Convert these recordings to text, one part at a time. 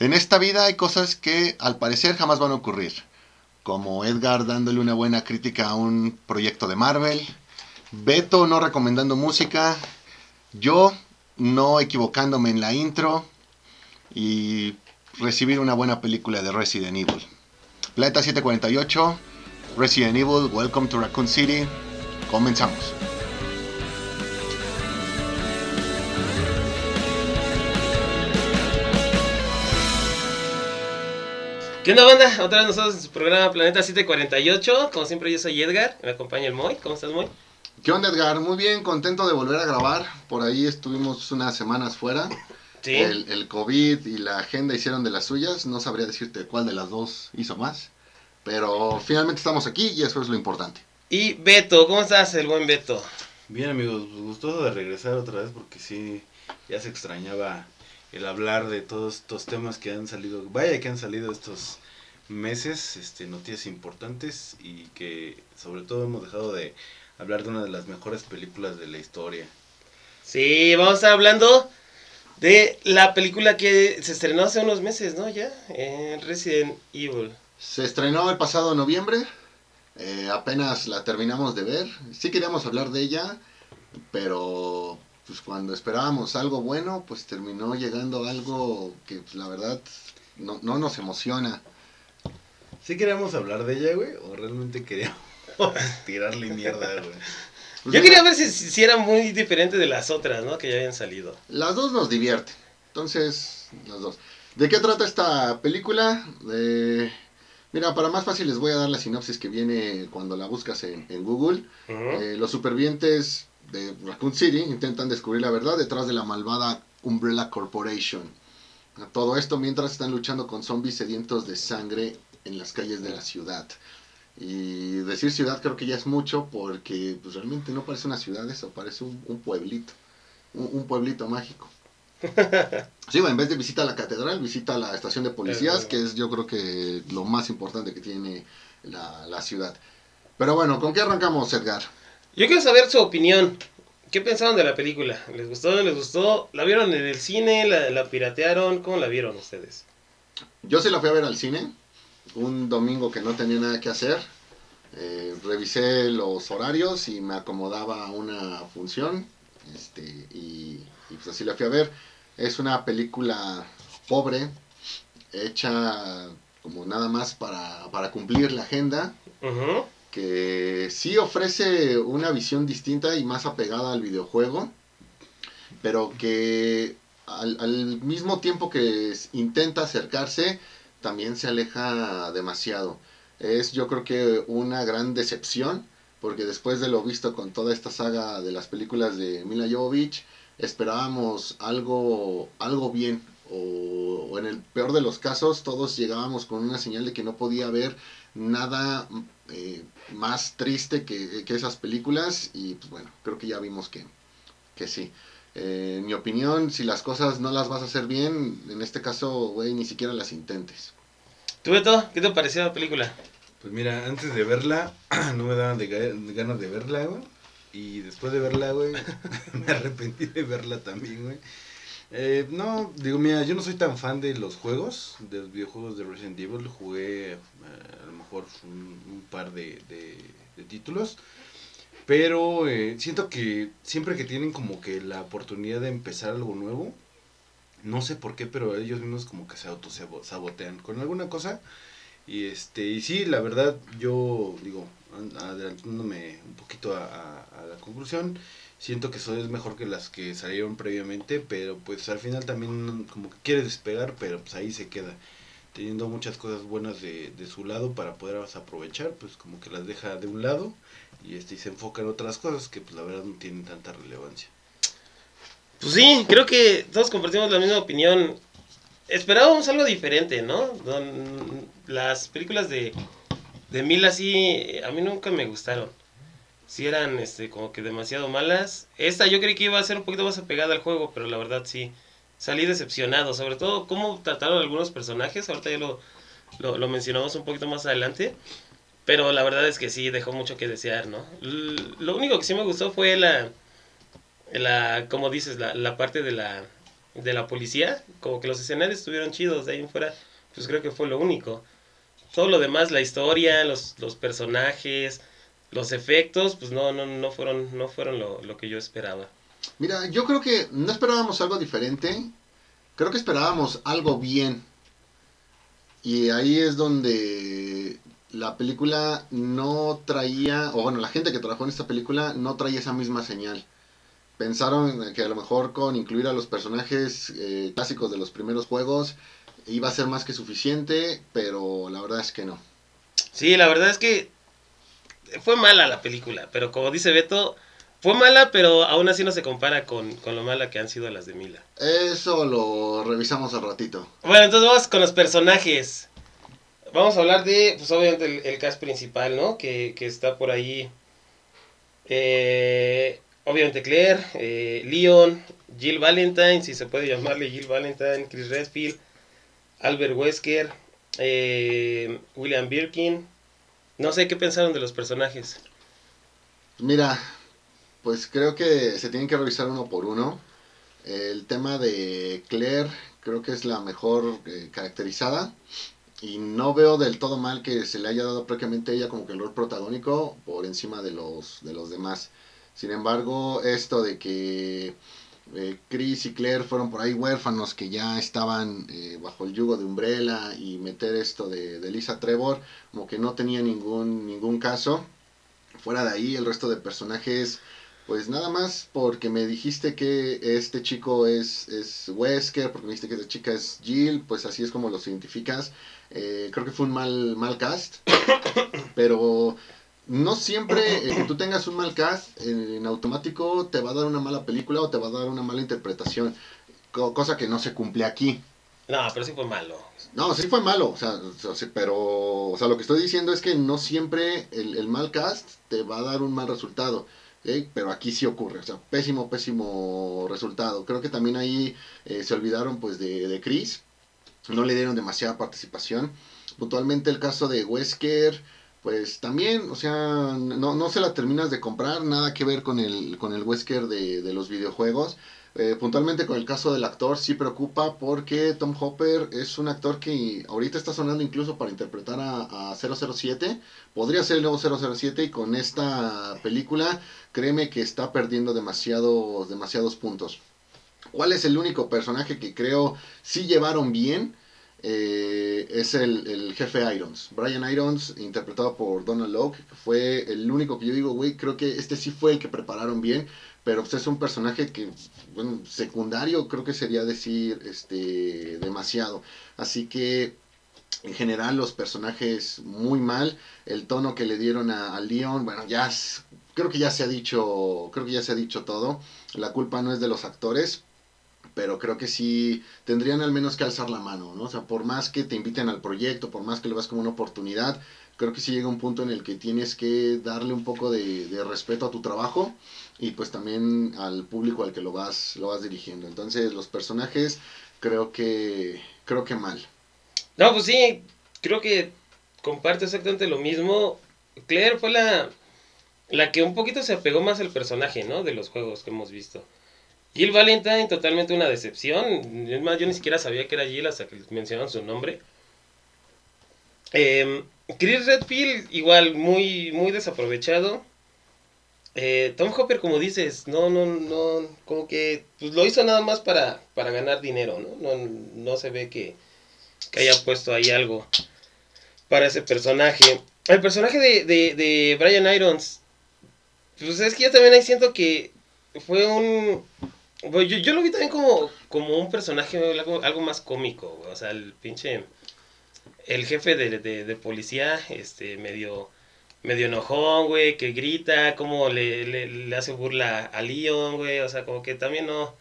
En esta vida hay cosas que al parecer jamás van a ocurrir, como Edgar dándole una buena crítica a un proyecto de Marvel, Beto no recomendando música, yo no equivocándome en la intro y recibir una buena película de Resident Evil. Planeta 748, Resident Evil, Welcome to Raccoon City. Comenzamos. ¿Qué onda, banda? Otra vez nosotros en su programa Planeta 748. Como siempre, yo soy Edgar. Me acompaña el Moy. ¿Cómo estás, Moy? ¿Qué onda, Edgar? Muy bien, contento de volver a grabar. Por ahí estuvimos unas semanas fuera. Sí. El, el COVID y la agenda hicieron de las suyas. No sabría decirte cuál de las dos hizo más. Pero finalmente estamos aquí y eso es lo importante. Y Beto, ¿cómo estás, el buen Beto? Bien amigos, pues, gustoso de regresar otra vez porque sí, ya se extrañaba el hablar de todos estos temas que han salido, vaya que han salido estos meses, este, noticias importantes y que sobre todo hemos dejado de hablar de una de las mejores películas de la historia. Sí, vamos a estar hablando de la película que se estrenó hace unos meses, ¿no? Ya, en Resident Evil. Se estrenó el pasado noviembre. eh, apenas la terminamos de ver. Sí queríamos hablar de ella, pero pues cuando esperábamos algo bueno, pues terminó llegando algo que pues, la verdad no, no nos emociona. ¿Sí queríamos hablar de ella, güey? ¿O realmente queríamos tirarle mierda, güey? Pues, Yo quería ver si, si era muy diferente de las otras, ¿no? Que ya habían salido. Las dos nos divierten. Entonces, las dos. ¿De qué trata esta película? De... Mira, para más fácil les voy a dar la sinopsis que viene cuando la buscas en, en Google. Eh, los supervivientes de Raccoon City intentan descubrir la verdad detrás de la malvada Umbrella Corporation. Todo esto mientras están luchando con zombies sedientos de sangre en las calles de la ciudad. Y decir ciudad creo que ya es mucho porque pues, realmente no parece una ciudad eso, parece un, un pueblito. Un, un pueblito mágico. Sí, bueno, en vez de visita la catedral, visita la estación de policías, que es yo creo que lo más importante que tiene la, la ciudad. Pero bueno, ¿con qué arrancamos, Edgar? Yo quiero saber su opinión. ¿Qué pensaron de la película? ¿Les gustó? ¿No les gustó? ¿La vieron en el cine? ¿La, la piratearon? ¿Cómo la vieron ustedes? Yo se la fui a ver al cine, un domingo que no tenía nada que hacer. Eh, revisé los horarios y me acomodaba a una función. Este, y, y pues así la fui a ver. Es una película pobre, hecha como nada más para, para cumplir la agenda. Ujú. Que sí ofrece una visión distinta y más apegada al videojuego, pero que al, mismo tiempo que intenta acercarse, también se aleja demasiado. Es yo creo que una gran decepción, porque después de lo visto con toda esta saga de las películas de Mila Jovovich, esperábamos algo, algo bien, o, o en el peor de los casos, todos llegábamos con una señal de que no podía haber nada eh, más triste que, que esas películas y pues bueno, creo que ya vimos que, que sí. Eh, en mi opinión, si las cosas no las vas a hacer bien, en este caso, güey, ni siquiera las intentes. ¿Tú, Beto? ¿Qué te pareció la película? Pues mira, antes de verla, no me daban de, ga- de ganas de verla, güey. Y después de verla, güey, me arrepentí de verla también, güey. Eh, no, digo, mira, yo no soy tan fan de los juegos, de los videojuegos de Resident Evil. Jugué eh, a lo mejor un, par de, de- títulos. Pero eh, siento que siempre que tienen como que la oportunidad de empezar algo nuevo, no sé por qué, pero ellos mismos como que se autosabotean con alguna cosa. Y este, y sí, la verdad, yo digo, an- adelantándome un poquito a- a la conclusión, siento que eso es mejor que las que salieron previamente, pero pues al final también como que quiere despegar, pero pues ahí se queda. Teniendo muchas cosas buenas de, de su lado para poderlas aprovechar, pues como que las deja de un lado y este y se enfoca en otras cosas que pues la verdad no tienen tanta relevancia. Pues sí, creo que todos compartimos la misma opinión. Esperábamos algo diferente, ¿no? Don- las películas de, de Mila sí, a mí nunca me gustaron. Sí eran este, como que demasiado malas. Esta yo creí que iba a ser un poquito más apegada al juego, pero la verdad sí, salí decepcionado. Sobre todo cómo trataron algunos personajes, ahorita ya lo, lo, lo mencionamos un poquito más adelante. Pero la verdad es que sí, dejó mucho que desear, ¿no? Lo único que sí me gustó fue la, la como dices, la, la parte de la de la policía, como que los escenarios estuvieron chidos, de ahí en fuera, pues creo que fue lo único. Todo lo demás, la historia, los, los personajes, los efectos, pues no, no, no fueron, no fueron lo, lo que yo esperaba. Mira, yo creo que no esperábamos algo diferente, creo que esperábamos algo bien. Y ahí es donde la película no traía, o bueno, la gente que trabajó en esta película no traía esa misma señal. Pensaron que a lo mejor con incluir a los personajes eh, clásicos de los primeros juegos iba a ser más que suficiente, pero la verdad es que no. Sí, la verdad es que fue mala la película, pero como dice Beto, fue mala, pero aún así no se compara con, con lo mala que han sido las de Mila. Eso lo revisamos al ratito. Bueno, entonces vamos con los personajes. Vamos a hablar de, pues obviamente, el, el cast principal, ¿no? Que, que está por ahí. Eh, obviamente Claire, eh, Leon, Jill Valentine, si se puede llamarle Jill Valentine, Chris Redfield, Albert Wesker, eh, William Birkin. No sé qué pensaron de los personajes. Mira, pues creo que se tienen que revisar uno por uno. El tema de Claire creo que es la mejor eh, caracterizada. Y no veo del todo mal que se le haya dado prácticamente ella como que el rol protagónico por encima de los, de los demás. Sin embargo, esto de que eh, Chris y Claire fueron por ahí huérfanos que ya estaban eh, bajo el yugo de Umbrella y meter esto de, Lisa Trevor como que no tenía ningún, ningún caso. Fuera de ahí, el resto de personajes pues nada más porque me dijiste que este chico es, es Wesker, porque me dijiste que esta chica es Jill, pues así es como los identificas. Eh, creo que fue un mal, mal cast, pero no siempre eh, que tú tengas un mal cast en, en automático te va a dar una mala película o te va a dar una mala interpretación, co- cosa que no se cumple aquí. No, pero sí fue malo. No, sí fue malo, o sea, o sea, pero o sea, lo que estoy diciendo es que no siempre el, el mal cast te va a dar un mal resultado. Pero aquí sí ocurre, o sea, pésimo, pésimo resultado. Creo que también ahí eh, se olvidaron pues de, de Chris, no le dieron demasiada participación. Puntualmente el caso de Wesker, pues también, o sea, no, no se la terminas de comprar, nada que ver con el, con el Wesker de, de los videojuegos. Eh, puntualmente con el caso del actor sí preocupa porque Tom Hopper es un actor que ahorita está sonando incluso para interpretar a, a 007. Podría ser el nuevo 007 y con esta película créeme que está perdiendo demasiados, demasiados puntos. ¿Cuál es el único personaje que creo sí llevaron bien? Eh, es el, el, jefe Irons. Brian Irons, interpretado por Donald que fue el único que yo digo, güey, creo que este sí fue el que prepararon bien, pero pues es un personaje que, bueno, secundario, creo que sería decir este demasiado. Así que en general los personajes muy mal, el tono que le dieron a, a Leon, bueno, ya creo que ya se ha dicho, creo que ya se ha dicho todo. La culpa no es de los actores, pero creo que sí tendrían al menos que alzar la mano, ¿no? O sea, por más que te inviten al proyecto, por más que lo veas como una oportunidad, creo que sí llega un punto en el que tienes que darle un poco de, respeto a tu trabajo y pues también al público al que lo vas, lo vas dirigiendo. Entonces, los personajes creo que creo que mal. No, pues sí, creo que comparto exactamente lo mismo. Claire fue la la que un poquito se apegó más al personaje, ¿no? De los juegos que hemos visto. Jill Valentine, totalmente una decepción. Es más, yo ni siquiera sabía que era Jill hasta que mencionaron su nombre. Eh, Chris Redfield, igual, muy, muy desaprovechado. Eh, Tom Hopper, como dices, no, no, no, como que pues, lo hizo nada más para, para ganar dinero, ¿no? No, no se ve que, que haya puesto ahí algo para ese personaje. El personaje de, de, de Brian Irons, pues es que yo también ahí siento que fue un... Pues yo, yo, lo vi también como, como un personaje algo, más cómico, güey. O sea, el pinche... El jefe de, de, de policía, este, medio... Medio enojón, güey, que grita, como le, le, le, hace burla a Leon, güey. O sea, como que también no...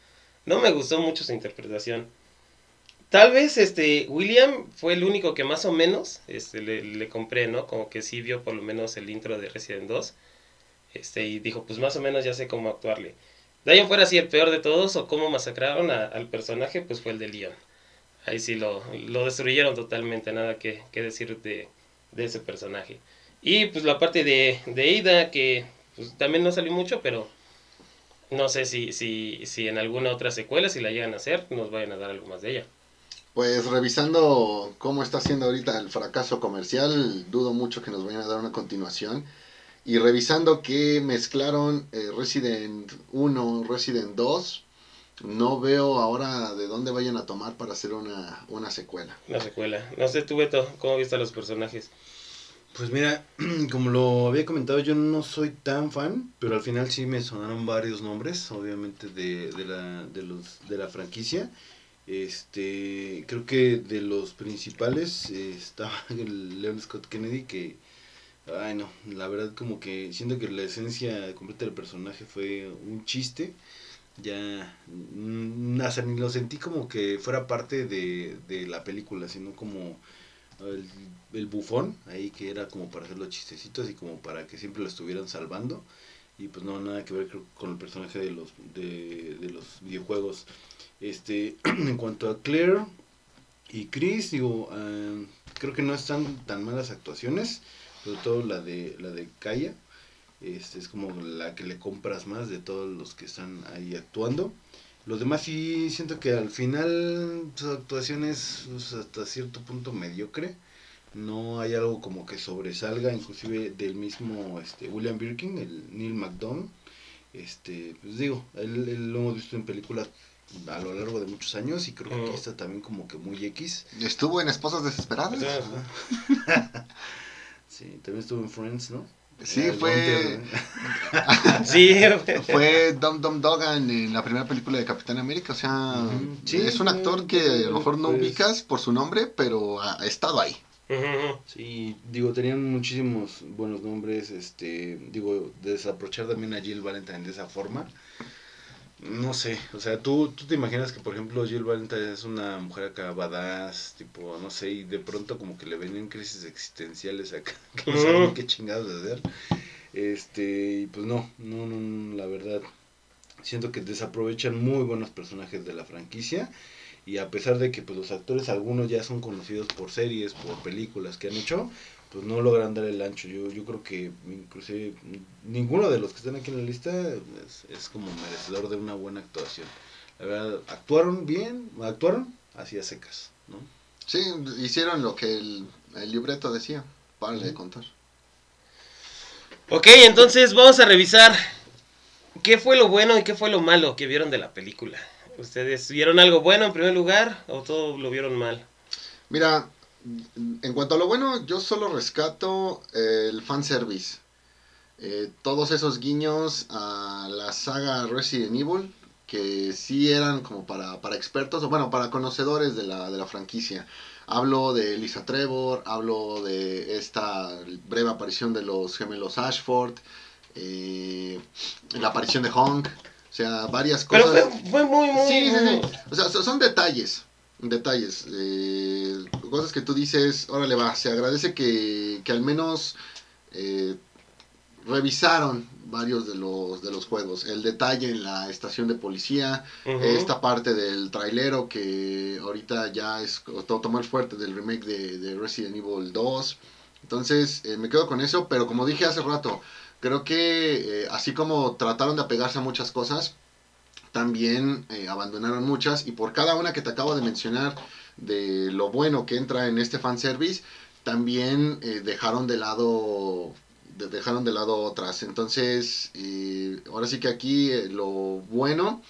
No me gustó mucho su interpretación. Tal vez este William fue el único que más o menos este, le, le compré, ¿no? Como que sí vio por lo menos el intro de Resident 2. Este, y dijo, pues más o menos ya sé cómo actuarle. De ahí fuera, sí, el peor de todos, o cómo masacraron al personaje, pues fue el de Leon. Ahí sí lo, lo destruyeron totalmente, nada que, que decir de, de, ese personaje. Y pues la parte de, de Ada, que pues, también no salió mucho, pero No sé si, si, si en alguna otra secuela, si la llegan a hacer, nos vayan a dar algo más de ella. Pues revisando cómo está siendo ahorita el fracaso comercial, dudo mucho que nos vayan a dar una continuación. Y revisando que mezclaron eh, Resident 1, Resident 2, no veo ahora de dónde vayan a tomar para hacer una, una secuela. Una secuela. No sé, tú, Beto, ¿cómo viste a los personajes? Pues mira, como lo había comentado, yo no soy tan fan, pero al final sí me sonaron varios nombres, obviamente, de, de, la, de, los, de la franquicia. Este, creo que de los principales eh, estaba el Leon Scott Kennedy, que, ay no, la verdad como que siento que la esencia completa del personaje fue un chiste ya mm, ni lo sentí como que fuera parte de, de la película, sino como el, el, bufón, ahí que era como para hacer los chistecitos y como para que siempre lo estuvieran salvando. Y pues no, nada que ver con el personaje de los, de, de los videojuegos. Este, en cuanto a Claire y Chris, digo, uh, creo que no están tan malas actuaciones, sobre todo la de, la de Kaya este, es como la que le compras más de todos los que están ahí actuando. Los demás sí siento que al final su actuación es pues, hasta cierto punto mediocre. No hay algo como que sobresalga, inclusive del mismo este, William Birkin, el Neil McDonough. Este, pues digo, él, lo hemos visto en películas a lo largo de muchos años y creo que aquí está también como que muy X. Estuvo en Esposas Desesperadas. sí, también estuvo en Friends, ¿no? Sí, fue. sí, fue Dom Dom Dogan en la primera película de Capitán América. O sea, es un actor que a lo mejor no pues ubicas por su nombre, pero ha estado ahí. Sí, digo, tenían muchísimos buenos nombres. Este, digo, desaprochar también a Jill Valentine de esa forma. No sé, o sea, ¿tú, tú te imaginas que, por ejemplo, Jill Valentine es una mujer acá badass, tipo, no sé, y de pronto como que le ven crisis existenciales acá, que no saben qué chingados hacer. Este, y pues no, no, no, la verdad, siento que desaprovechan muy buenos personajes de la franquicia. Y a pesar de que pues los actores algunos ya son conocidos por series, por películas que han hecho, pues no logran dar el ancho. Yo, yo creo que inclusive ninguno de los que están aquí en la lista es, como merecedor de una buena actuación. La verdad, actuaron bien, actuaron hacia secas, ¿no? Sí, hicieron lo que el, libreto decía, para de contar. Ok, entonces vamos a revisar qué fue lo bueno y qué fue lo malo que vieron de la película. ¿Ustedes vieron algo bueno en primer lugar o todo lo vieron mal? Mira, en cuanto a lo bueno, yo solo rescato el fanservice. Eh, todos esos guiños a la saga Resident Evil, que sí eran como para, para expertos, o bueno, para conocedores de la, de la franquicia. Hablo de Lisa Trevor, hablo de esta breve aparición de los gemelos Ashford, eh, la aparición de Honk, o sea, varias cosas. Pero fue, muy, muy... Sí, sí, sí. O sea, son detalles detalles, eh, cosas que tú dices, órale va, se agradece que, que al menos eh, revisaron varios de los, de los juegos. El detalle en la estación de policía, esta parte del trailero que ahorita ya es todo el fuerte del remake de, Resident Evil 2. Entonces eh, me quedo con eso, pero como dije hace rato, creo que así como trataron de apegarse a muchas cosas, también eh, abandonaron muchas y por cada una que te acabo de mencionar de lo bueno que entra en este fanservice, también eh, dejaron de lado dejaron de lado otras. Entonces, eh, ahora sí que aquí lo bueno,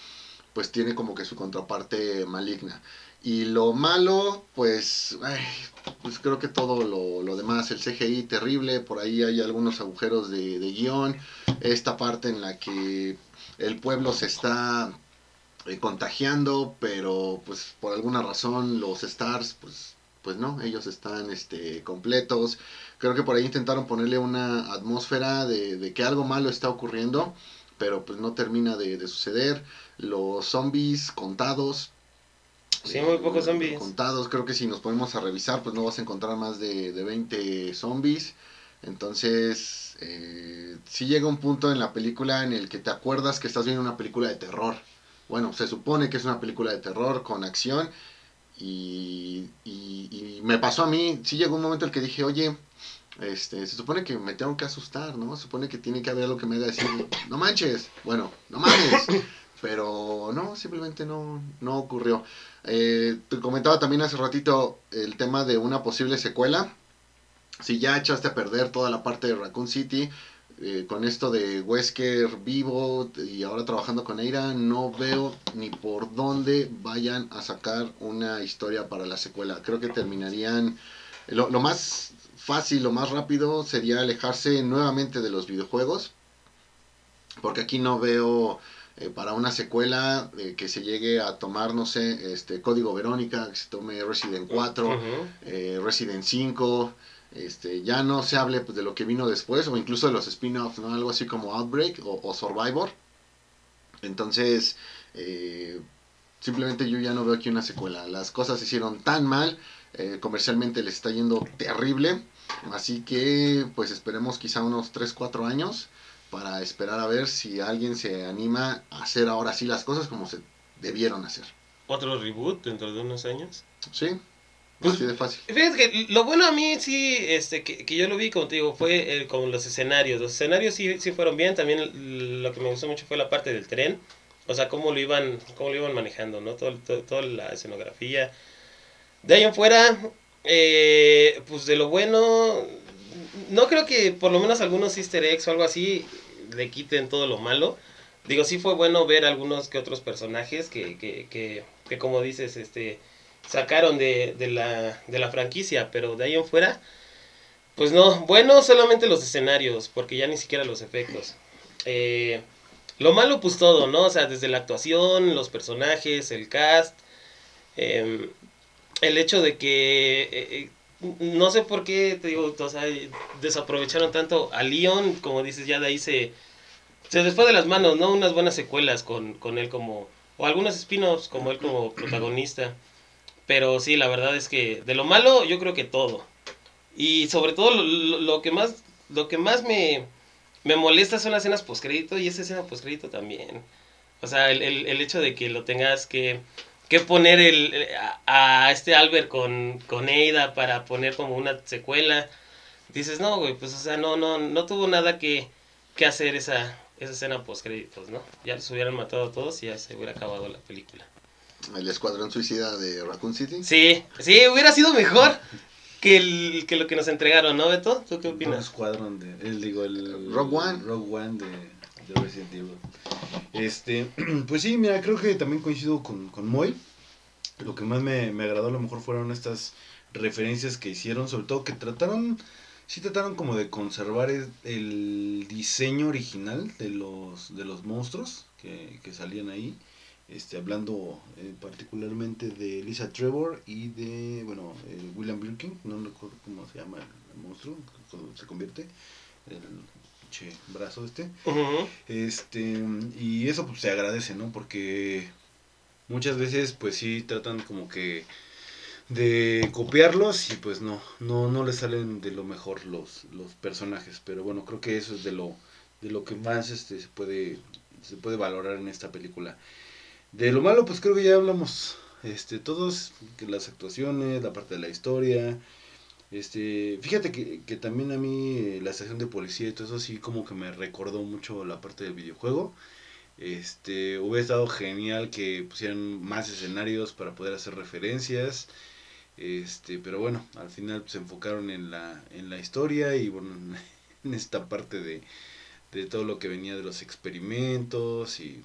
pues tiene como que su contraparte maligna. Y lo malo, pues, pues creo que todo lo, demás, el CGI terrible, por ahí hay algunos agujeros de, de guion, esta parte en la que el pueblo se está eh, contagiando, pero pues por alguna razón los Stars, pues, pues no, ellos están este, completos. Creo que por ahí intentaron ponerle una atmósfera de, que algo malo está ocurriendo, pero pues no termina de, suceder. Los zombies contados. Sí, muy pocos zombies. Contados, creo que si nos ponemos a revisar, pues no vas a encontrar más de, de 20 zombies. Entonces, eh, sí llega un punto en la película en el que te acuerdas que estás viendo una película de terror. Bueno, se supone que es una película de terror con acción. Y, y, me pasó a mí, sí llegó un momento en el que dije, oye, Este, se supone que me tengo que asustar, ¿no? Se supone que tiene que haber algo que me haga decir, no manches, bueno, no mames. Pero no, simplemente no, no ocurrió. Eh, te comentaba también hace ratito el tema de una posible secuela. Si ya echaste a perder toda la parte de Raccoon City, eh, con esto de Wesker vivo y ahora trabajando con Eira, no veo ni por dónde vayan a sacar una historia para la secuela. Creo que terminarían... Lo, lo más fácil, lo más rápido sería alejarse nuevamente de los videojuegos. Porque aquí no veo eh, para una secuela eh, que se llegue a tomar, no sé, este Código Verónica, que se tome Resident 4, Ujú. eh, Resident 5, este, ya no se hable pues, de lo que vino después, o incluso de los spin-offs, ¿no? Algo así como Outbreak o, o Survivor. Entonces, eh, simplemente yo ya no veo aquí una secuela. Las cosas se hicieron tan mal, eh, comercialmente les está yendo terrible. Así que, pues esperemos quizá unos 3-4 años para esperar a ver si alguien se anima a hacer ahora sí las cosas como se debieron hacer. Otro reboot dentro de unos años. ¿Sí? Pues- así de fácil. Fíjate que lo bueno a mí sí, este, que, que yo lo vi, como te digo, fue el- con los escenarios. Los escenarios sí, sí fueron bien. También lo que me gustó mucho fue la parte del tren. O sea, cómo lo iban, cómo lo iban manejando, ¿no? Todo, todo- toda la escenografía. De ahí en fuera, eh, pues de lo bueno, no creo que por lo menos algunos easter eggs o algo así le quiten todo lo malo. Digo, sí fue bueno ver algunos que otros personajes que, que, que, que como dices, este sacaron de, de, la, de la franquicia, pero de ahí en fuera, pues no, bueno, solamente los escenarios, porque ya ni siquiera los efectos. Eh, lo malo, pues todo, ¿no? O sea, desde la actuación, los personajes, el cast, eh, el hecho de que, eh, eh, no sé por qué, te digo, o sea, desaprovecharon tanto a Leon, como dices, ya de ahí se, se les fue de las manos, ¿no? Unas buenas secuelas con, con él como, o algunos spin-offs como él como protagonista. Pero sí, la verdad es que de lo malo yo creo que todo. Y sobre todo lo, lo- lo que más lo que más me, me molesta son las escenas postcrédito y esa escena postcrédito también. O sea, el, el, hecho de que lo tengas que, que poner el, a, a este Albert con, con Ada para poner como una secuela. Dices, no, güey, pues o sea, no, no, no tuvo nada que, que hacer esa, esa escena postcréditos, ¿no? Ya los hubieran matado a todos y ya se hubiera acabado la película. El Escuadrón Suicida de Raccoon City. Sí, sí, hubiera sido mejor que, el, que lo que nos entregaron, ¿no, Beto? ¿Tú qué opinas? Squadron de, el, digo, el Rogue One. Rogue One de, de Resident Evil. Este, pues sí, mira, creo que también coincido con, con Moy. Lo que más me, me agradó a lo mejor fueron estas referencias que hicieron, sobre todo que trataron, sí trataron como de conservar el, el diseño original de los, de los monstruos que, que salían ahí. Este, hablando eh, particularmente de Lisa Trevor y de, bueno, eh, William Birkin, no recuerdo cómo se llama el, monstruo, cuando se convierte, el che, brazo este. Este, y eso pues se agradece, ¿no? Porque muchas veces pues sí tratan como que de copiarlos y pues no, no, no les salen de lo mejor los, los personajes. Pero bueno, creo que eso es de lo, de lo que más este, se puede, se puede valorar en esta película. De lo malo, pues creo que ya hablamos este, todos, que las actuaciones, la parte de la historia. Este, fíjate que, que también a mí eh, la estación de policía y todo eso sí como que me recordó mucho la parte del videojuego. Este, hubiera estado genial que pusieran más escenarios para poder hacer referencias. Este, pero bueno, al final se enfocaron en la, en la historia y bueno, en esta parte de, de todo lo que venía de los experimentos y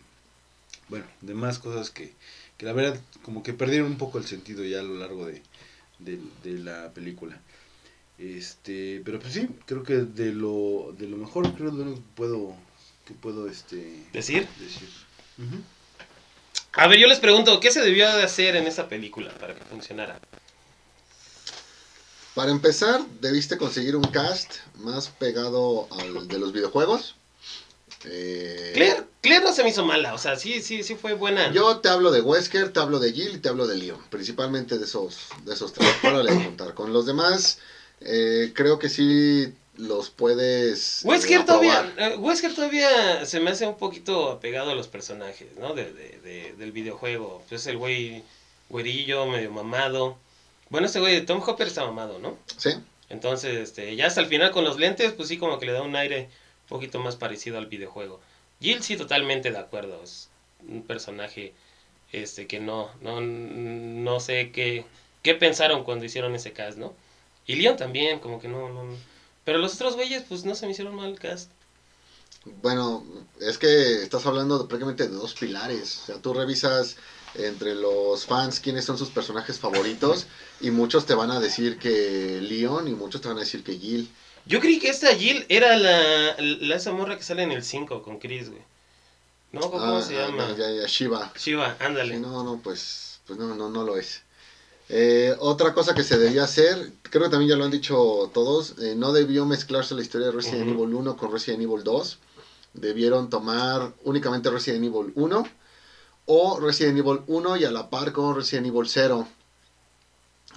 bueno, demás cosas que, que la verdad como que perdieron un poco el sentido ya a lo largo de, de, de la película. Este, pero pues sí, creo que de lo, de lo mejor, creo que lo único que puedo, que puedo este, ¿Decir? A ver, yo les pregunto, ¿qué se debió de hacer en esta película para que funcionara? Para empezar, debiste conseguir un cast más pegado al de los videojuegos. Eh, Claire, Claire no se me hizo mala, o sea, sí, sí, sí fue buena. Yo te hablo de Wesker, te hablo de Jill y te hablo de Leon. Principalmente de esos, de esos tres. Para de contar. Con los demás, eh, creo que sí los puedes. eh, Wesker todavía, eh, Wesker todavía se me hace un poquito apegado a los personajes, ¿no? De, de- de- del videojuego. Pues el güey güerillo, medio mamado. Bueno, este güey de Tom Hopper está mamado, ¿no? Sí, Entonces, este, ya hasta el final con los lentes, pues sí, como que le da un aire un poquito más parecido al videojuego. Jill sí, totalmente de acuerdo. Es un personaje este, que no, no, no sé qué, qué pensaron cuando hicieron ese cast, ¿no? Y Leon también, como que no, no. Pero los otros güeyes, pues no se me hicieron mal el cast. Bueno, es que estás hablando prácticamente de dos pilares. O sea, tú revisas entre los fans quiénes son sus personajes favoritos y muchos te van a decir que Leon y muchos te van a decir que Jill. Yo creí que esta Jill era la, la esa morra que sale en el 5 con Chris, güey. ¿No? ¿Cómo Ah, se ah, llama? ya, ya, Shiva. Shiva, ándale. Sí, no, no, pues, pues no, no, no lo es. Eh, otra cosa que se debía hacer, creo que también ya lo han dicho todos, eh, no debió mezclarse la historia de Resident Ujú. Evil 1 con Resident Evil 2. Debieron tomar únicamente Resident Evil 1 o Resident Evil 1 y a la par con Resident Evil 0.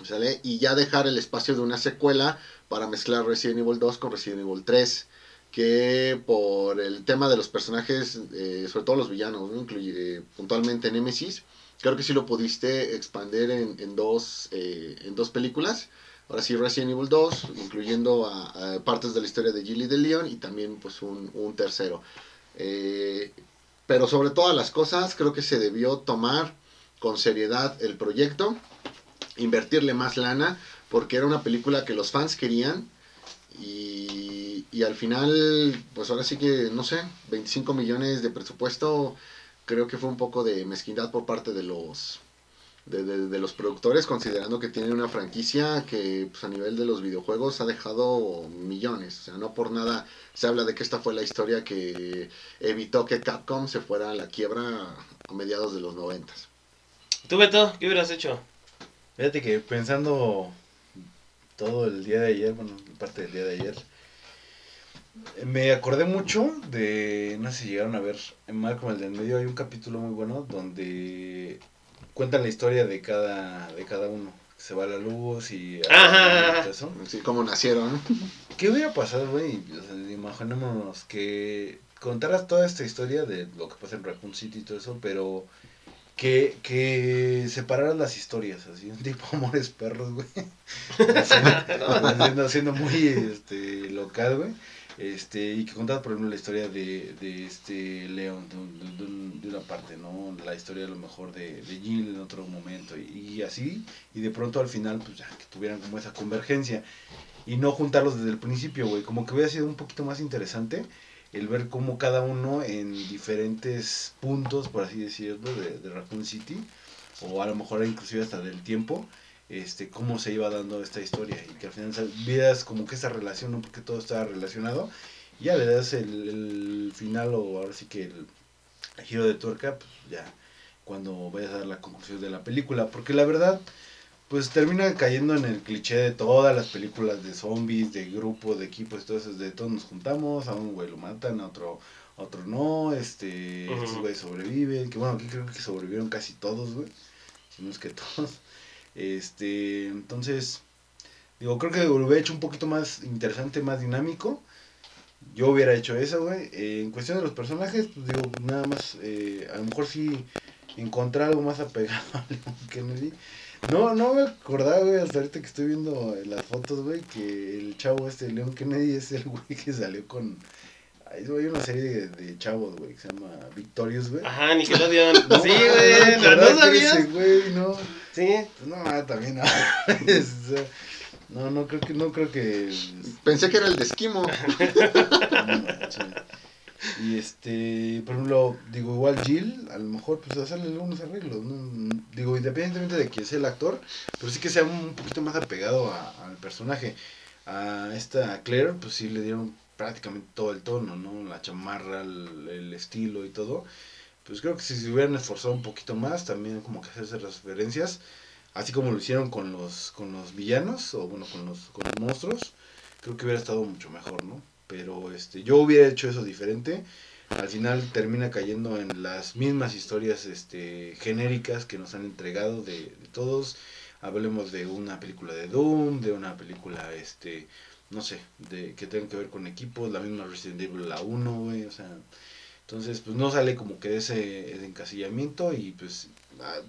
¿Sale? Y ya dejar el espacio de una secuela para mezclar Resident Evil 2 con Resident Evil 3. Que por el tema de los personajes, eh, sobre todo los villanos, ¿no? Incluye, eh, puntualmente Nemesis, creo que sí lo pudiste expander en, en dos, eh, en dos películas. Ahora sí, Resident Evil 2, incluyendo partes de la historia de Jill y de Leon y también pues un, un tercero. Eh, pero sobre todas las cosas, creo que se debió tomar con seriedad el proyecto, invertirle más lana, porque era una película que los fans querían y, al final, pues ahora sí que, no sé, 25 millones de presupuesto, creo que fue un poco de mezquindad por parte de los de, de- de los productores, considerando que tienen una franquicia que pues, a nivel de los videojuegos ha dejado millones. O sea, no por nada se habla de que esta fue la historia que evitó que Capcom se fuera a la quiebra a mediados de los noventas. ¿Tú, Beto, qué hubieras hecho? Fíjate que pensando todo el día de ayer, bueno, parte del día de ayer, me acordé mucho de, no sé si llegaron a ver, en Malcolm el del medio hay un capítulo muy bueno donde cuentan la historia de cada, de cada uno. Se va la luz y... Ajá. todo eso. Así como nacieron. ¿Qué hubiera pasado, güey? O sea, imaginémonos que contaras toda esta historia de lo que pasa en Raccoon City y todo eso, pero que, que separaras las historias, así, un tipo Amores Perros, güey. Haciendo, haciendo muy este, local, güey. Este, y que contaras, por ejemplo, la historia de, de este León, de, de de una parte, ¿no? La historia a lo mejor de, de Jill en otro momento, y, y así, y de pronto al final, pues ya, que tuvieran como esa convergencia y no juntarlos desde el principio, güey. Como que hubiera sido un poquito más interesante el ver cómo cada uno en diferentes puntos, por así decirlo, de, de Raccoon City, o a lo mejor inclusive hasta del tiempo, este, cómo se iba dando esta historia y que al final vieras como que esa relación, ¿no? porque todo estaba relacionado, y ya le das el, el final o ahora sí que el, el giro de tuerca, pues ya cuando vayas a dar la conclusión de la película, porque la verdad, pues termina cayendo en el cliché de todas las películas de zombies, de grupos, de equipos, eso, de todos nos juntamos, a un güey lo matan, a otro, a otro no, este, Ujú. estos güeyes sobreviven, que bueno, aquí creo que sobrevivieron casi todos, güey, si no es que todos, este, entonces, digo, creo que lo hubiera hecho un poquito más interesante, más dinámico, yo hubiera hecho eso, güey, Eh, en cuestión de los personajes, pues digo, nada más, eh, a lo mejor sí encontrar algo más apegado a Leon Kennedy, no, no me acordaba, güey, hasta ahorita que estoy viendo las fotos, güey, que el chavo este, Leon Kennedy, es el güey que salió con... Hay una serie de, de chavos, güey, que se llama Victorious, güey. Ajá, Nickelodeon. No, sí, no güey. ¿No, no ese güey, no. Sí. Pues no, también no. No, no creo que, no creo que... Pensé que era el de Esquimo. no. Y este, por ejemplo, digo, igual Jill, a lo mejor pues hacerle algunos arreglos, ¿no? Digo, independientemente de que sea el actor, pero sí que sea un poquito más apegado a- al personaje. A esta Claire, pues sí le dieron prácticamente todo el tono, ¿no? La chamarra, el, el estilo y todo. Pues creo que si se hubieran esforzado un poquito más, también como que hacerse referencias, así como lo hicieron con los, con los villanos, o bueno, con los, con los monstruos, creo que hubiera estado mucho mejor, ¿no? Pero este, yo hubiera hecho eso diferente. Al final termina cayendo en las mismas historias este, genéricas que nos han entregado de, todos. Hablemos de una película de Doom, de una película, este, no sé, de que tenga que ver con equipos, la misma Resident Evil, la 1, güey, o sea. Entonces, pues no sale como que ese, ese encasillamiento y pues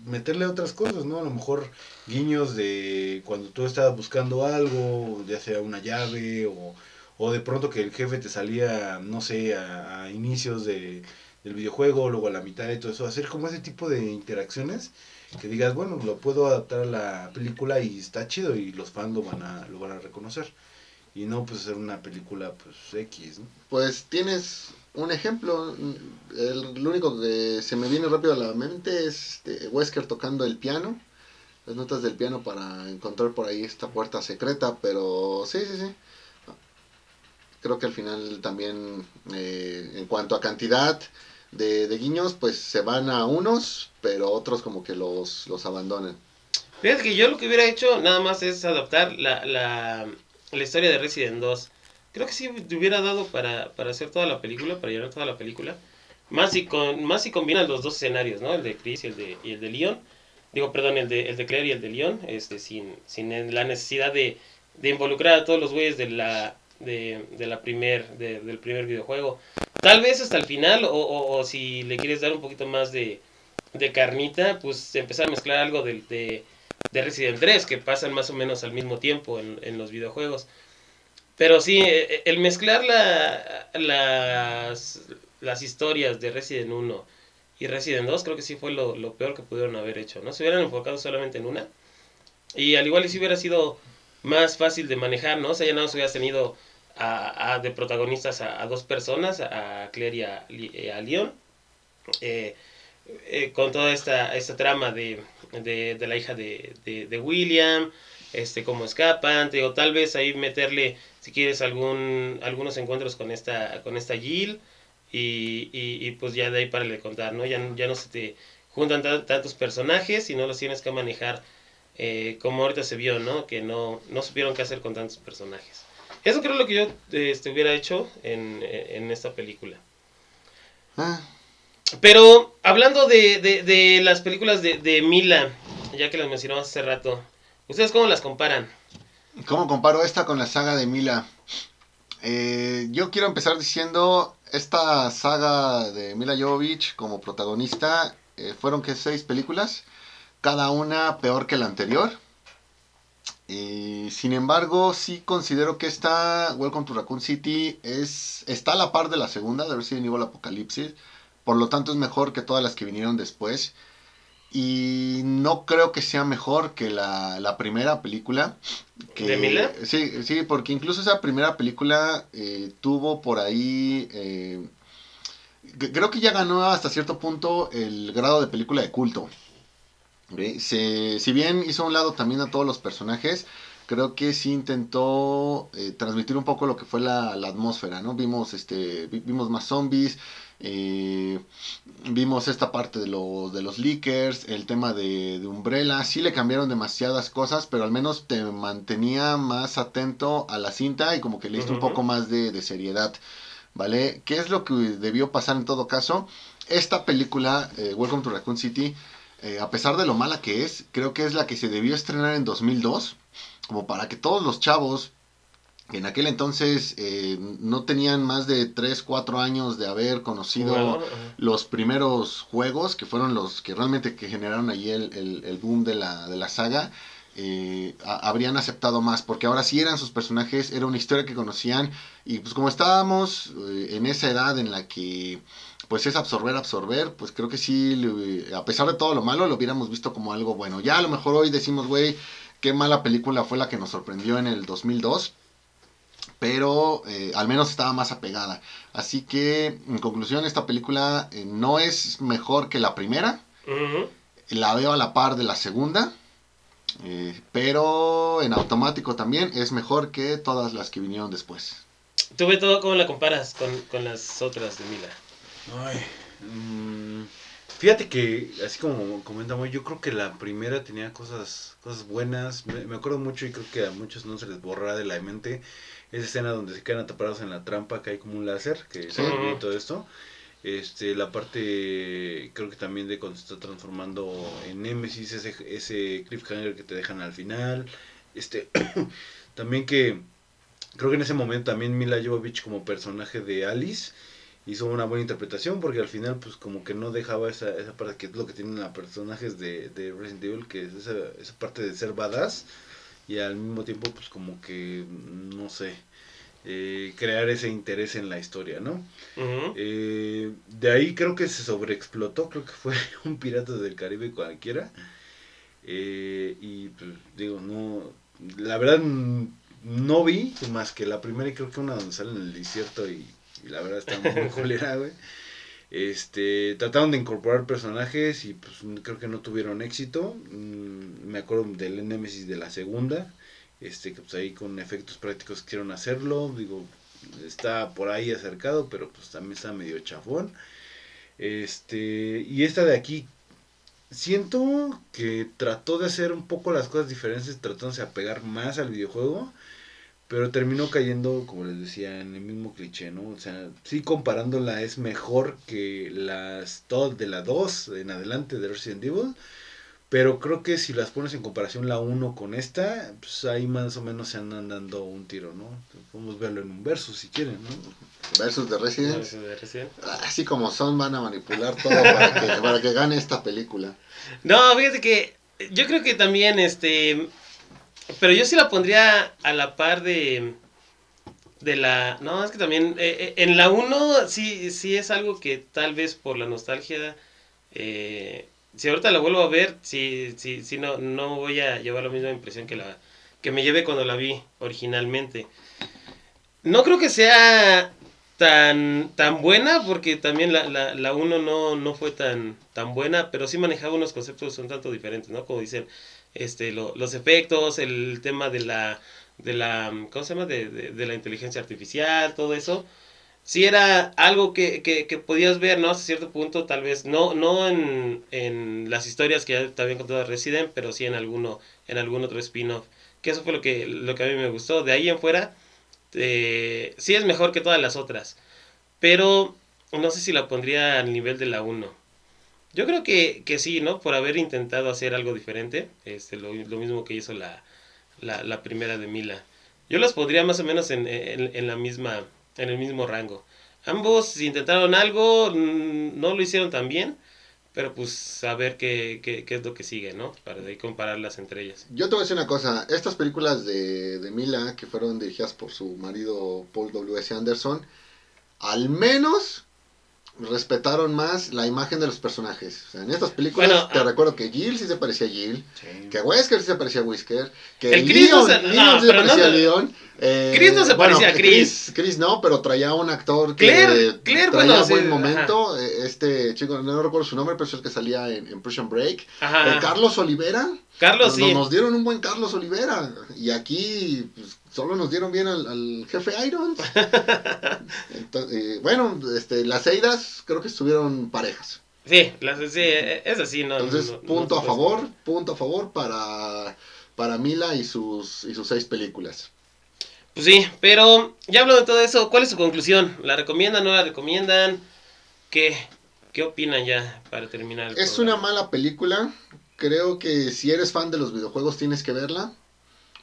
meterle otras cosas, ¿no? A lo mejor guiños de cuando tú estabas buscando algo, ya sea una llave o, o de pronto que el jefe te salía, no sé, a, a inicios de, del videojuego, luego a la mitad y todo eso, hacer como ese tipo de interacciones que digas, bueno, lo puedo adaptar a la película y está chido y los fans lo van a, lo van a reconocer. Y no pues hacer una película pues X, ¿no? Pues tienes un ejemplo, el, lo único que se me viene rápido a la mente es este, Wesker tocando el piano, las notas del piano para encontrar por ahí esta puerta secreta, pero sí, sí, sí. Creo que al final también, eh, en cuanto a cantidad de, de, guiños, pues se van a unos, pero otros como que los, los abandonan. Fíjate que yo lo que hubiera hecho nada más es adaptar la, la, la historia de Resident 2 creo que sí te hubiera dado para, para hacer toda la película, para llenar toda la película. Más si, con, más si combinan los dos escenarios, ¿no? El de Chris y el de, y el de Leon. Digo, perdón, el de, el de Claire y el de Leon. Este, sin, sin la necesidad de, de involucrar a todos los güeyes de la, de, de la primer, de, del primer videojuego. Tal vez hasta el final, o, o, si le quieres dar un poquito más de, de carnita, pues empezar a mezclar algo de, de, de Resident 3, que pasan más o menos al mismo tiempo en, en los videojuegos. Pero sí, el mezclar la, las, las historias de Resident 1 y Resident 2 creo que sí fue lo, lo, peor que pudieron haber hecho, ¿no? Se hubieran enfocado solamente en una. Y al igual y si hubiera sido más fácil de manejar, ¿no? O sea, ya no hubieras tenido a, a, de protagonistas a, dos personas, a Claire y a, a Leon. Eh, eh, con toda esta, esta trama de, de, de la hija de, de, de William, este cómo escapan, o tal vez ahí meterle si quieres algún algunos encuentros con esta con esta Jill y, y, y pues ya de ahí para le contar, ¿no? Ya, ya no se te juntan tantos personajes y no los tienes que manejar eh, como ahorita se vio, ¿no? Que no, no supieron qué hacer con tantos personajes. Eso creo lo que yo este, hubiera hecho en, en esta película. Ah. Pero hablando de, de, las películas de, de, Mila, ya que las mencionamos hace rato, ¿ustedes cómo las comparan? ¿Cómo comparo esta con la saga de Mila? Eh, yo quiero empezar diciendo, esta saga de Mila Jovovich como protagonista, eh, fueron que seis películas, cada una peor que la anterior. Y, sin embargo, sí considero que esta Welcome to Raccoon City es, está a la par de la segunda, de Resident Evil Apocalipsis. Por lo tanto, es mejor que todas las que vinieron después. Y no creo que sea mejor que la, la primera película. Que, ¿De Mila? Sí, sí, porque incluso esa primera película eh, tuvo por ahí... Eh, creo que ya ganó hasta cierto punto el grado de película de culto. ¿sí? Se, si bien hizo a un lado también a todos los personajes, creo que sí intentó eh, transmitir un poco lo que fue la, la atmósfera, ¿no? Vimos, este, vimos más zombies, eh, vimos esta parte de, lo, de los leakers, el tema de, de, Umbrella. Sí le cambiaron demasiadas cosas, pero al menos te mantenía más atento a la cinta y como que le diste uh -huh. un poco más de, de, seriedad. ¿Vale? ¿Qué es lo que debió pasar en todo caso? Esta película, eh, Welcome to Raccoon City, eh, a pesar de lo mala que es, creo que es la que se debió estrenar en 2002, como para que todos los chavos en aquel entonces eh, no tenían más de 3, 4 años de haber conocido bueno, los primeros juegos, que fueron los que realmente que generaron allí el, el, el boom de la, de la saga. Eh, a, habrían aceptado más, porque ahora sí eran sus personajes, era una historia que conocían, y pues como estábamos eh, en esa edad en la que pues es absorber, absorber, pues creo que sí, a pesar de todo lo malo, lo hubiéramos visto como algo bueno. Ya a lo mejor hoy decimos, güey, qué mala película fue la que nos sorprendió en el 2002, pero eh, al menos estaba más apegada. Así que, en conclusión, esta película eh, no es mejor que la primera. Uh -huh. La veo a la par de la segunda. Eh, pero en automático también es mejor que todas las que vinieron después. ¿Tú ves todo cómo la comparas con, con las otras de Mila? Ay, mmm, fíjate que, así como comentamos, yo creo que la primera tenía cosas, cosas buenas. Me, me acuerdo mucho y creo que a muchos no se les borra de la mente esa escena donde se quedan atrapados en la trampa que hay como un láser que sí. y todo esto este la parte creo que también de cuando se está transformando en Nemesis ese, ese cliffhanger que te dejan al final este también que creo que en ese momento también Mila Jovovich como personaje de Alice hizo una buena interpretación porque al final pues como que no dejaba esa, esa parte que es lo que tienen los personajes de, de Resident Evil, que es esa, esa parte de ser badass y al mismo tiempo pues como que no sé eh, crear ese interés en la historia no. Eh, de ahí creo que se sobreexplotó creo que fue un pirata del Caribe cualquiera Eh, y pues digo no la verdad mm, no vi más que la primera y creo que una donde sale en el desierto y, y la verdad está muy culera güey este, trataron de incorporar personajes y pues creo que no tuvieron éxito. Mm, me acuerdo del Nemesis de la segunda, este que pues ahí con efectos prácticos quisieron hacerlo, digo, está por ahí acercado, pero pues también está medio chafón. Este, y esta de aquí siento que trató de hacer un poco las cosas diferentes, tratándose de apegar más al videojuego. Pero terminó cayendo, como les decía, en el mismo cliché, ¿no? O sea, sí comparándola es mejor que las todas de la 2 en adelante de Resident Evil. Pero creo que si las pones en comparación la 1 con esta, pues ahí más o menos se andan dando un tiro, ¿no? Podemos verlo en un verso si quieren, ¿no? Versus de Resident. De recién. Así como son, van a manipular todo para que, para que gane esta película. No, fíjate que yo creo que también, este, pero yo sí la pondría a la par de, de la, no, es que también, eh, eh, en la 1 sí, sí es algo que tal vez por la nostalgia, eh, si ahorita la vuelvo a ver, sí, sí, sí no, no voy a llevar la misma impresión que la que me llevé cuando la vi originalmente. No creo que sea tan, tan buena, porque también la, la, la 1 no, no fue tan, tan buena, pero sí manejaba unos conceptos un tanto diferentes, ¿no? Como dicen, este, lo- los efectos, el tema de la, de la, ¿cómo se llama? De, de, la inteligencia artificial, todo eso. Sí era algo que, que, que podías ver, ¿no? Hasta cierto punto, tal vez, no, no en, en las historias que ya te habían contado de Resident, pero sí en alguno, en algún otro spin-off. Que eso fue lo que, lo que a mí me gustó. De ahí en fuera, eh, sí es mejor que todas las otras. Pero no sé si la pondría al nivel de la 1. Yo creo que, que sí, ¿no? Por haber intentado hacer algo diferente. Este, lo, mismo que hizo la, la, primera de Mila. Yo las pondría más o menos en, en, en la misma, en el mismo rango. Ambos intentaron algo, mm, no lo hicieron tan bien. Pero pues a ver qué, qué, qué es lo que sigue, ¿no? Para de compararlas entre ellas. Yo te voy a decir una cosa, estas películas de, de Mila, que fueron dirigidas por su marido Paul W.S. Anderson, al menos respetaron más la imagen de los personajes. O sea, en estas películas Bueno, te ah. recuerdo que Jill sí se parecía a Jill, Sí. que Wesker sí se parecía a Wesker, que El Chris no Leon, se- Leon no, sí se pero no parecía a Leon. eh, Chris no se bueno, parecía a Chris. Chris no, pero traía un actor que Claire- Claire, traía bueno, buen momento. eh, Este chico, no recuerdo su nombre, pero es el que salía en, en Prison Break. Ajá. Eh, Carlos Olivera. Carlos, Nos, sí. nos dieron un buen Carlos Olivera. Y aquí pues, solo nos dieron bien al, al jefe Irons. Entonces, eh, bueno, este, las Eidas creo que estuvieron parejas. Sí, las, sí, es así, no. Entonces, no- no punto a favor, punto a favor para, para Mila y sus, y sus seis películas. Pues sí, pero ya hablando de todo eso, ¿cuál es su conclusión? ¿La recomiendan, no la recomiendan? ¿Qué, qué opinan ya para terminar? el Es programa? una mala película. Creo que si eres fan de los videojuegos tienes que verla.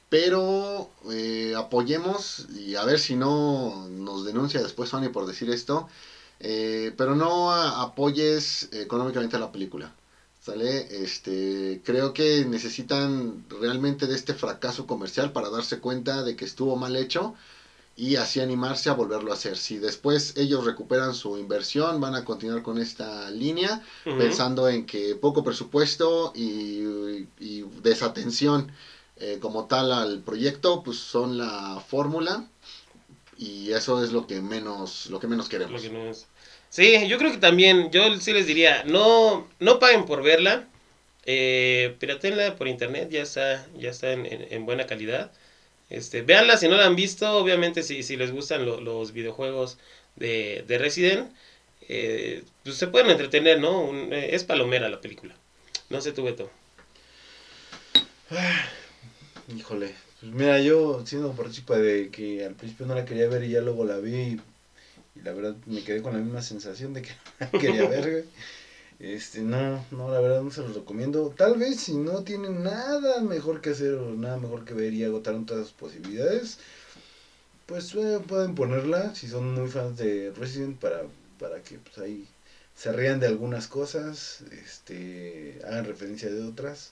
Pero eh, apoyemos y a ver si no nos denuncia después Sony por decir esto. eh, pero no a- apoyes económicamente a la película. ¿Sale? Este, creo que necesitan realmente de este fracaso comercial para darse cuenta de que estuvo mal hecho y así animarse a volverlo a hacer. Si después ellos recuperan su inversión, van a continuar con esta línea pensando en que poco presupuesto y, y desatención eh, como tal al proyecto pues son la fórmula y eso es lo que menos lo que menos queremos que. Sí, yo creo que también, yo sí les diría, no, no paguen por verla, eh, piratenla por internet, ya está, ya está en, en- en buena calidad. Este, véanla si no la han visto, obviamente si, si les gustan lo- los videojuegos de, de Resident, eh, pues se pueden entretener, ¿no? Un- eh, es palomera la película. No sé tú, Beto. Híjole, pues mira, yo siendo partícipe de que al principio no la quería ver y ya luego la vi y, la verdad me quedé con la misma sensación de que la quería ver. Este, no, no, la verdad no se los recomiendo. Tal vez si no tienen nada mejor que hacer o nada mejor que ver y agotaron todas sus posibilidades, pues eh, pueden ponerla si son muy fans de Resident para para que pues ahí se rían de algunas cosas, este, hagan referencia de otras,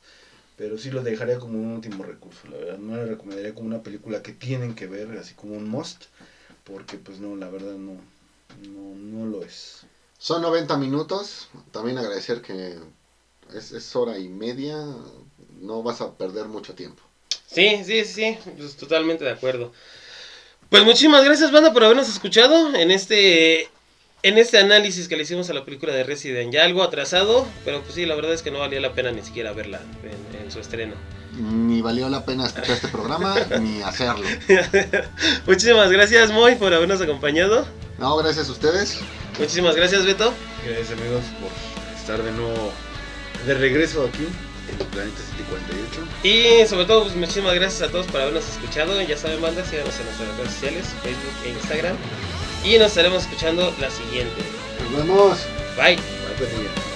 pero sí lo dejaría como un último recurso, la verdad, no le recomendaría como una película que tienen que ver, así como un must, porque pues no, la verdad no, no, no lo es. Son 90 minutos. También agradecer que es, es hora y media. No vas a perder mucho tiempo. Sí, sí, sí, pues totalmente de acuerdo. Pues muchísimas gracias, banda, por habernos escuchado en este en este análisis que le hicimos a la película de Resident. Ya algo atrasado, pero pues sí, la verdad es que no valía la pena ni siquiera verla en, en su estreno. Ni valió la pena escuchar este programa, ni hacerlo. muchísimas gracias, Moy, por habernos acompañado. No, gracias a ustedes. Muchísimas gracias, Beto. Gracias amigos por estar de nuevo de regreso aquí en el Planeta 748. Y sobre todo, pues, muchísimas gracias a todos por habernos escuchado. Ya saben, banda, síganos en nuestras redes sociales, Facebook e Instagram. Y nos estaremos escuchando la siguiente. Nos vemos. Bye. Bye, pues.